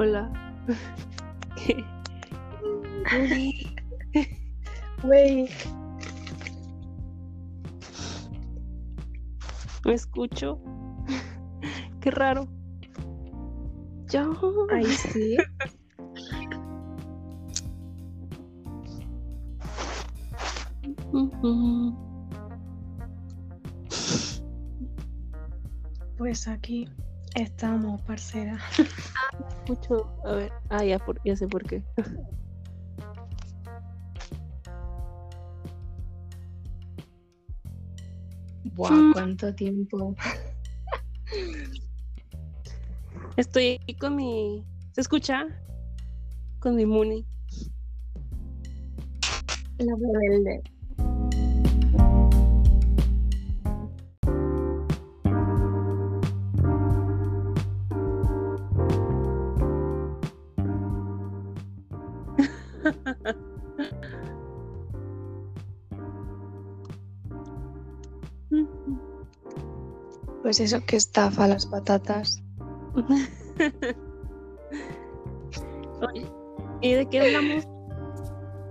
Hola. Güey, Me escucho. Qué raro. Ahí sí. Pues aquí estamos, parcera. Escucho. A ver. Ah, ya, por- ya sé por qué. Buah, cuánto tiempo. Estoy aquí con mi. ¿Se escucha? Con mi Muni. La rebelde. Pues eso que estafa las patatas. Oye, ¿Y de qué hablamos?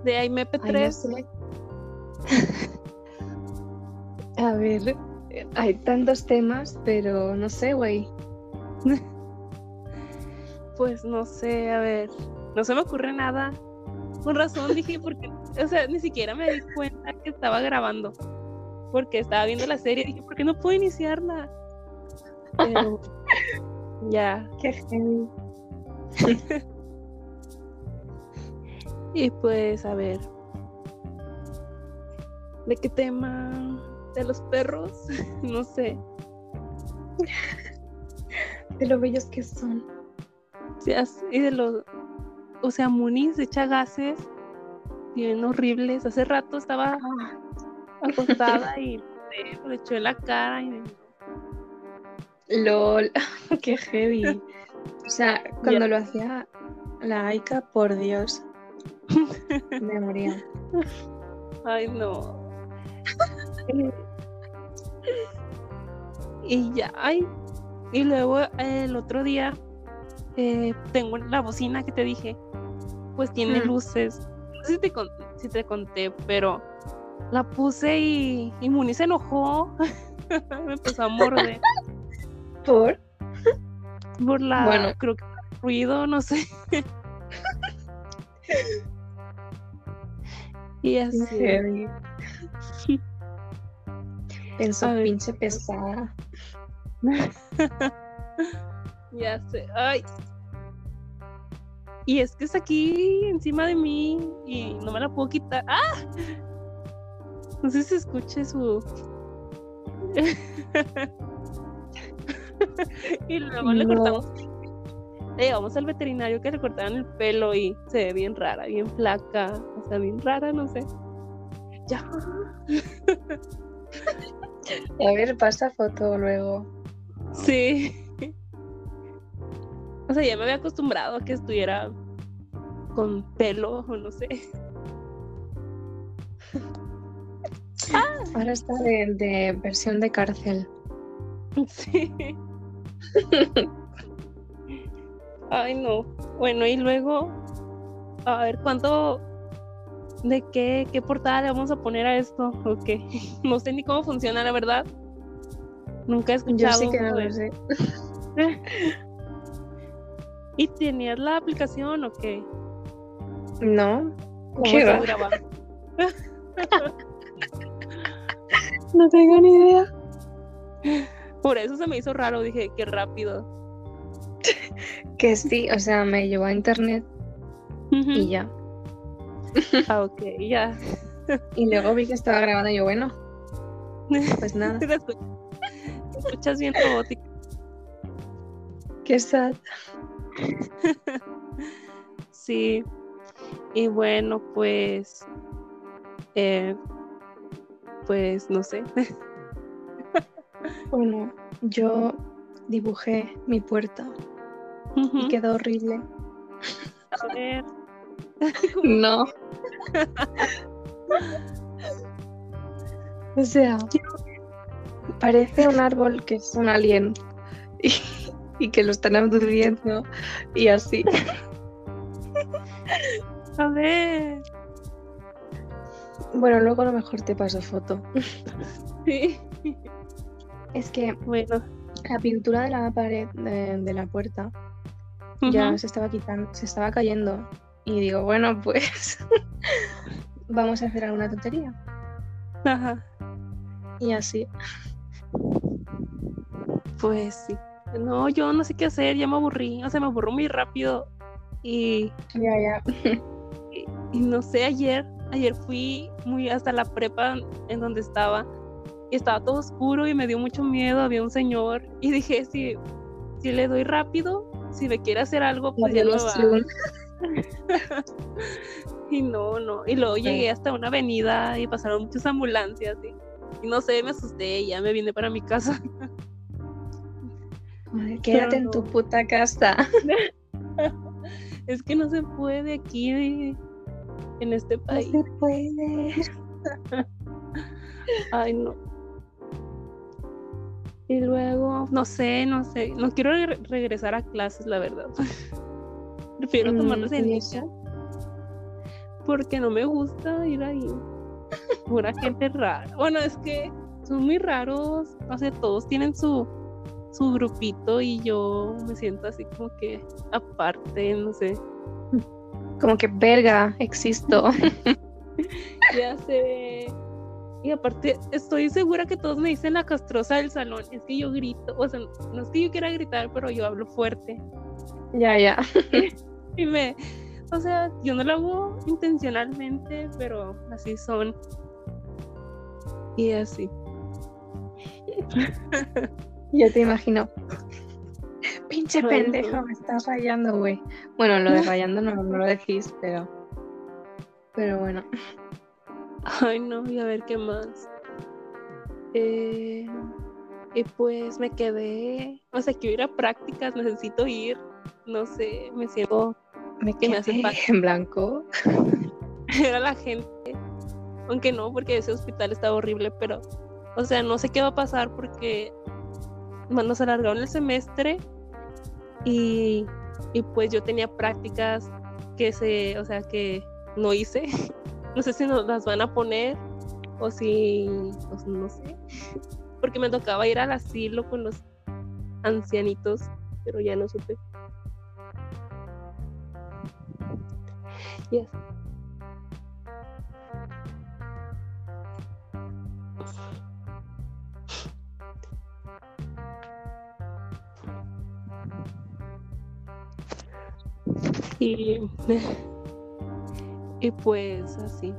De Ay, no IMP3. sé. A ver, hay tantos temas, pero no sé, güey. Pues no sé, a ver. No se me ocurre nada. Con razón dije, porque. O sea, ni siquiera me di cuenta que estaba grabando. Porque estaba viendo la serie. Dije, ¿por qué no puedo iniciarla? Pero. ya. Qué heavy. Y pues, a ver. ¿De qué tema? ¿De los perros? no sé. De lo bellos que son. Sí, Y de los. O sea, Muniz echa gases bien horribles. Hace rato estaba acostada y le, echó la cara. Y... LOL, qué heavy. O sea, cuando lo hacía la Aika, por Dios, me moría. Ay, no. y ya, ay. Y luego el otro día eh, tengo la bocina que te dije, pues tiene Mm. luces. No sé si te, si te conté, pero la puse y, y Muni se enojó. Me empezó a morder ¿Por? por la, Bueno. creo que ruido, no sé. y así. Heavy. Pensó, pinche pesada. Ya sé. Ay. Y es que está aquí encima de mí y no me la puedo quitar. ¡Ah! No sé si escuche su. y luego le cortamos. Le llevamos al veterinario que le cortaron el pelo y se ve bien rara, bien flaca. O sea, bien rara, no sé. Ya. A ver, pasa foto luego. Sí. O sea, ya me había acostumbrado a que estuviera con pelo o no sé. Ahora está de, de versión de cárcel. Sí. Ay, no. Bueno, y luego, a ver, ¿cuánto, de qué, qué portada le vamos a poner a esto? ¿O qué? No sé ni cómo funciona, la verdad. Nunca he Yo escuchado. sí que no de- lo sé. ¿Y tenías la aplicación o qué? No. ¿Cómo ¿Qué estás va? No tengo ni idea. Por eso se me hizo raro, dije, qué rápido. Que sí, o sea, me llevó a internet y ya. Ah, ok, ya. Y luego vi que estaba grabando y yo, bueno, pues nada. Te escuchas, te escuchas bien robótica. Qué sad. Sí. Y bueno, pues. eh, pues no sé. Bueno, yo dibujé mi puerta y quedó horrible. A ver. No. o sea, parece un árbol que es un alien. Y, y que lo están abduciendo y así. A ver. Bueno, luego a lo mejor te paso foto. Sí. Es que Bueno. la pintura de la pared de, de la puerta ya se estaba quitando, se estaba cayendo. Y digo, bueno, pues vamos a hacer alguna tontería. Ajá. Y así. Pues sí. No, yo no sé qué hacer, ya me aburrí. O sea, me aburro muy rápido. Y, Ya, ya. y- y no sé, ayer, ayer fui muy hasta la prepa en donde estaba. Y estaba todo oscuro y me dio mucho miedo. Había un señor. Y dije, si, si le doy rápido, si me quiere hacer algo, pues ya no va. Y no, no. Y luego llegué hasta una avenida y pasaron muchas ambulancias. Y, y no sé, me asusté y ya me vine para mi casa. Ay, Quédate en tu puta casa. Es que no se puede aquí en este No país. se puede. Ay, no. Y luego, no sé, no sé. No quiero re- regresar a clases, la verdad. Prefiero Mm, tomarlas en. Porque no me gusta ir ahí. Pura gente rara. Bueno, es que son muy raros. No sé, todos tienen su, su grupito y yo me siento así como que aparte, no sé. Como que verga, existo. Ya sé. Y aparte, estoy segura que todos me dicen la castrosa del salón. Es que yo grito. O sea, no es que yo quiera gritar, pero yo hablo fuerte. ya, ya. Y me. O sea, yo no lo hago intencionalmente, pero así son. Y así. Yo te imagino. Pinche pendejo, me estás rayando, güey. Bueno, lo de rayando no, no lo decís, pero. Pero bueno. Ay, no, y a ver qué más. Eh, y pues me quedé. O sea, quiero ir a prácticas, necesito ir. No sé, me siento Me Que me hace quedé falta. en blanco. era la gente. Aunque no, porque ese hospital estaba horrible, pero, o sea, no sé qué va a pasar porque nos alargaron el semestre y, y pues yo tenía prácticas que se, o sea, que no hice. No sé si nos las van a poner o si, pues, no sé, porque me tocaba ir al asilo con los ancianitos, pero ya no supe. Yes. Y, y pues así.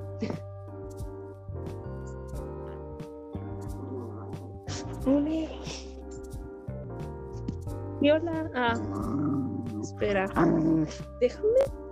Y hola. Ah, espera. Déjame